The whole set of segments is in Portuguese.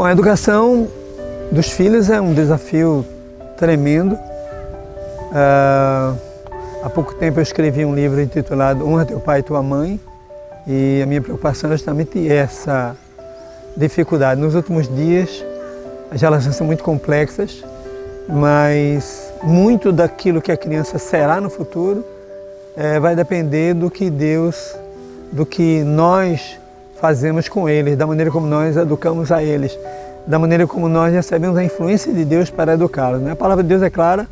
Bom, a educação dos filhos é um desafio tremendo. Uh, há pouco tempo eu escrevi um livro intitulado Honra Teu Pai e Tua Mãe e a minha preocupação é justamente essa dificuldade. Nos últimos dias as relações são muito complexas, mas muito daquilo que a criança será no futuro é, vai depender do que Deus, do que nós fazemos com eles, da maneira como nós educamos a eles, da maneira como nós recebemos a influência de Deus para educá-los. Né? A palavra de Deus é clara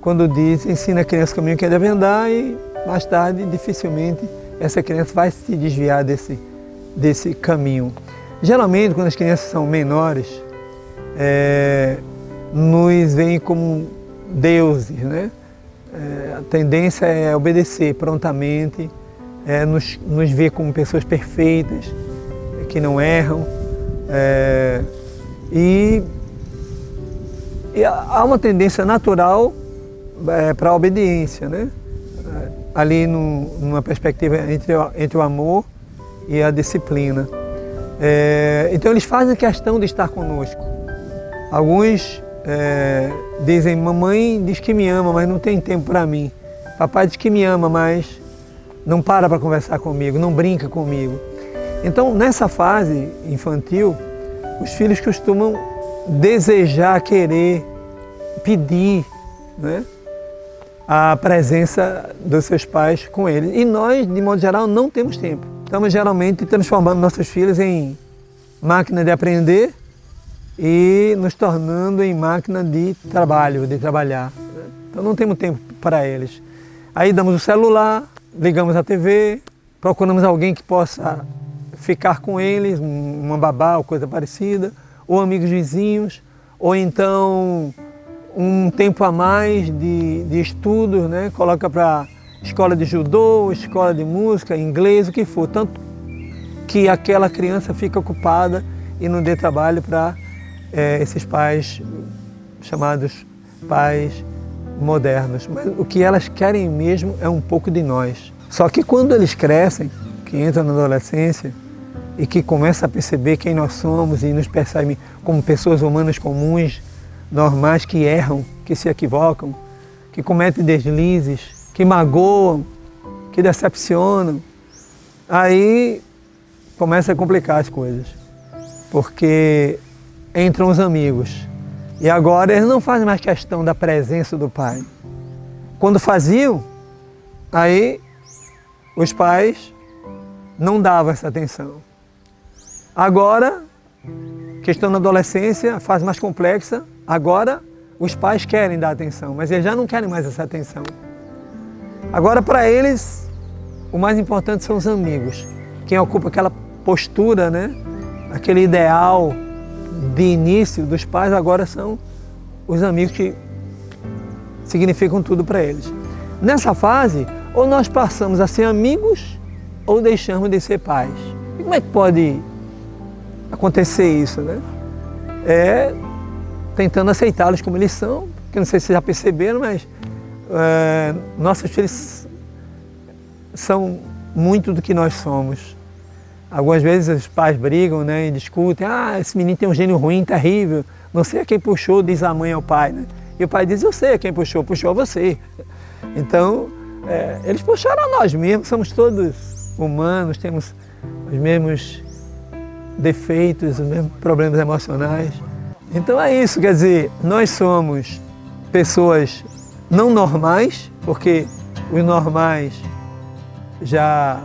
quando diz, ensina a criança o caminho que deve andar e mais tarde, dificilmente, essa criança vai se desviar desse, desse caminho. Geralmente, quando as crianças são menores, é, nos veem como deuses, né? É, a tendência é obedecer prontamente, é, nos, nos ver como pessoas perfeitas, que não erram. É, e, e, há uma tendência natural é, para a obediência, né? ali no, numa perspectiva entre, entre o amor e a disciplina. É, então eles fazem questão de estar conosco. Alguns é, dizem, mamãe diz que me ama, mas não tem tempo para mim. Papai diz que me ama, mas não para para conversar comigo, não brinca comigo. Então, nessa fase infantil, os filhos costumam desejar, querer, pedir né, a presença dos seus pais com eles. E nós, de modo geral, não temos tempo. Estamos geralmente transformando nossos filhos em máquina de aprender e nos tornando em máquina de trabalho, de trabalhar. Então não temos tempo para eles. Aí damos o celular, ligamos a TV, procuramos alguém que possa ficar com eles, uma babá ou coisa parecida, ou amigos vizinhos, ou então um tempo a mais de, de estudos, né? coloca para escola de judô, escola de música, inglês, o que for, tanto que aquela criança fica ocupada e não dê trabalho para é, esses pais chamados pais modernos, mas o que elas querem mesmo é um pouco de nós. Só que quando eles crescem, que entram na adolescência e que começam a perceber quem nós somos e nos percebem como pessoas humanas comuns, normais, que erram, que se equivocam, que cometem deslizes, que magoam, que decepcionam, aí começa a complicar as coisas. Porque entram os amigos, e agora eles não fazem mais questão da presença do pai. Quando faziam, aí os pais não davam essa atenção. Agora, questão na adolescência, fase mais complexa, agora os pais querem dar atenção, mas eles já não querem mais essa atenção. Agora, para eles, o mais importante são os amigos. Quem ocupa aquela postura, né? aquele ideal de início dos pais agora são os amigos que significam tudo para eles. Nessa fase, ou nós passamos a ser amigos ou deixamos de ser pais. E como é que pode acontecer isso, né? É tentando aceitá-los como eles são, que não sei se já perceberam, mas é, nossos filhos são muito do que nós somos. Algumas vezes os pais brigam né, e discutem, ah, esse menino tem um gênio ruim, terrível, não sei a quem puxou, diz a mãe ao pai. Né? E o pai diz, eu sei a quem puxou, puxou você. Então, é, eles puxaram a nós mesmos, somos todos humanos, temos os mesmos defeitos, os mesmos problemas emocionais. Então é isso, quer dizer, nós somos pessoas não normais, porque os normais já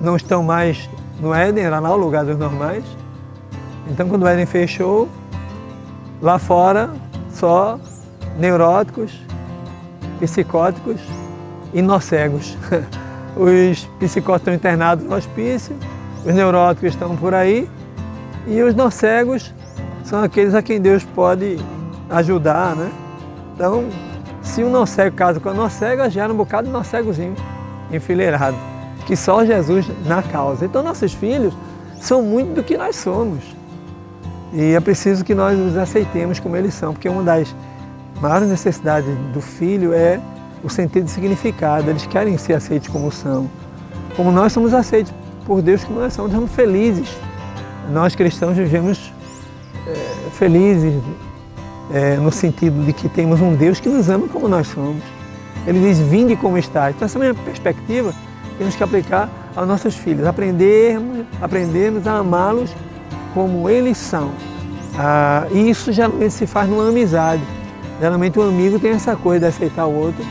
não estão mais no Éden, era lá o lugar dos normais. Então, quando o Éden fechou, lá fora só neuróticos, psicóticos e nós cegos. Os psicóticos estão internados no hospício, os neuróticos estão por aí e os nós cegos são aqueles a quem Deus pode ajudar, né? Então, se um não cego casa com a nós cega, gera um bocado de nós cegozinho enfileirado que só Jesus na causa. Então nossos filhos são muito do que nós somos. E é preciso que nós os aceitemos como eles são, porque uma das maiores necessidades do filho é o sentido de significado. Eles querem ser aceitos como são. Como nós somos aceitos por Deus como nós somos, estamos felizes nós cristãos vivemos é, felizes é, no sentido de que temos um Deus que nos ama como nós somos. Ele diz, vinde como está. Então essa mesma perspectiva temos que aplicar aos nossos filhos, aprendermos, aprendermos a amá-los como eles são. Ah, e isso geralmente se faz numa amizade. Geralmente o um amigo tem essa coisa de aceitar o outro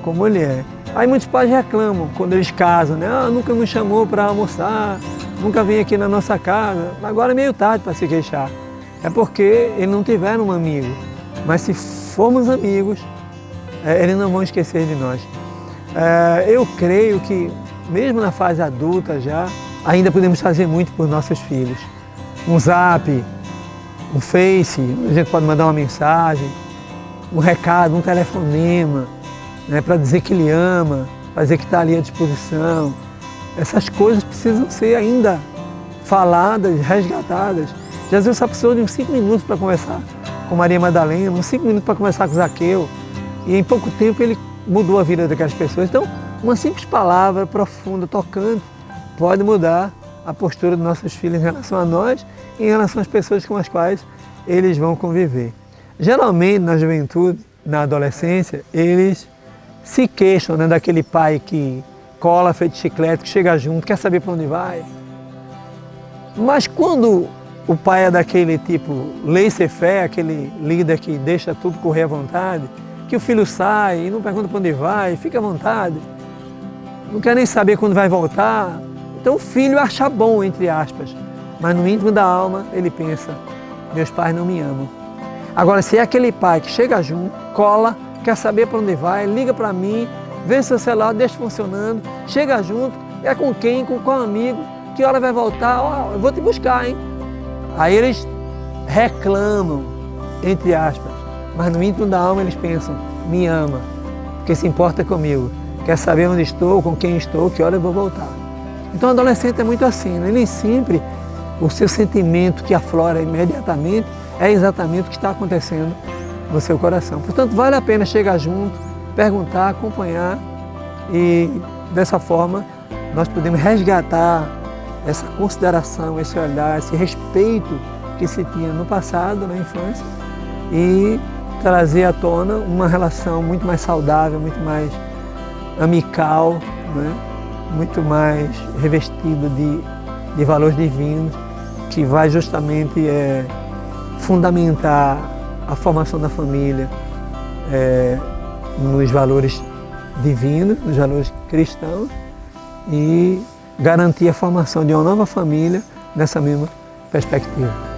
como ele é. Aí muitos pais reclamam quando eles casam, né? Ah, nunca me chamou para almoçar, nunca vem aqui na nossa casa. Agora é meio tarde para se queixar. É porque eles não tiveram um amigo. Mas se formos amigos, é, eles não vão esquecer de nós. É, eu creio que, mesmo na fase adulta já, ainda podemos fazer muito por nossos filhos. Um zap, um face, a gente pode mandar uma mensagem, um recado, um telefonema, né, para dizer que ele ama, para dizer que está ali à disposição. Essas coisas precisam ser ainda faladas, resgatadas. Jesus só precisou de uns cinco minutos para conversar com Maria Madalena, uns cinco minutos para conversar com Zaqueu. E em pouco tempo ele mudou a vida daquelas pessoas. Então, uma simples palavra profunda, tocante, pode mudar a postura dos nossos filhos em relação a nós e em relação às pessoas com as quais eles vão conviver. Geralmente, na juventude, na adolescência, eles se queixam né, daquele pai que cola feito chiclete, que chega junto, quer saber para onde vai. Mas quando o pai é daquele tipo laissez-faire, aquele líder que deixa tudo correr à vontade, que o filho sai e não pergunta para onde vai, fica à vontade, não quer nem saber quando vai voltar. Então o filho acha bom, entre aspas, mas no íntimo da alma ele pensa, meus pais não me amam. Agora, se é aquele pai que chega junto, cola, quer saber para onde vai, liga para mim, vê seu celular, deixa funcionando, chega junto, é com quem, com qual amigo, que hora vai voltar, oh, eu vou te buscar, hein? Aí eles reclamam, entre aspas, mas no íntimo da alma eles pensam, me ama, porque se importa comigo, quer saber onde estou, com quem estou, que hora eu vou voltar. Então o adolescente é muito assim, né? nem sempre o seu sentimento que aflora imediatamente é exatamente o que está acontecendo no seu coração. Portanto, vale a pena chegar junto, perguntar, acompanhar e dessa forma nós podemos resgatar essa consideração, esse olhar, esse respeito que se tinha no passado, na infância, e trazer à tona uma relação muito mais saudável, muito mais amical, né? muito mais revestida de, de valores divinos, que vai justamente é, fundamentar a formação da família é, nos valores divinos, nos valores cristãos e garantir a formação de uma nova família nessa mesma perspectiva.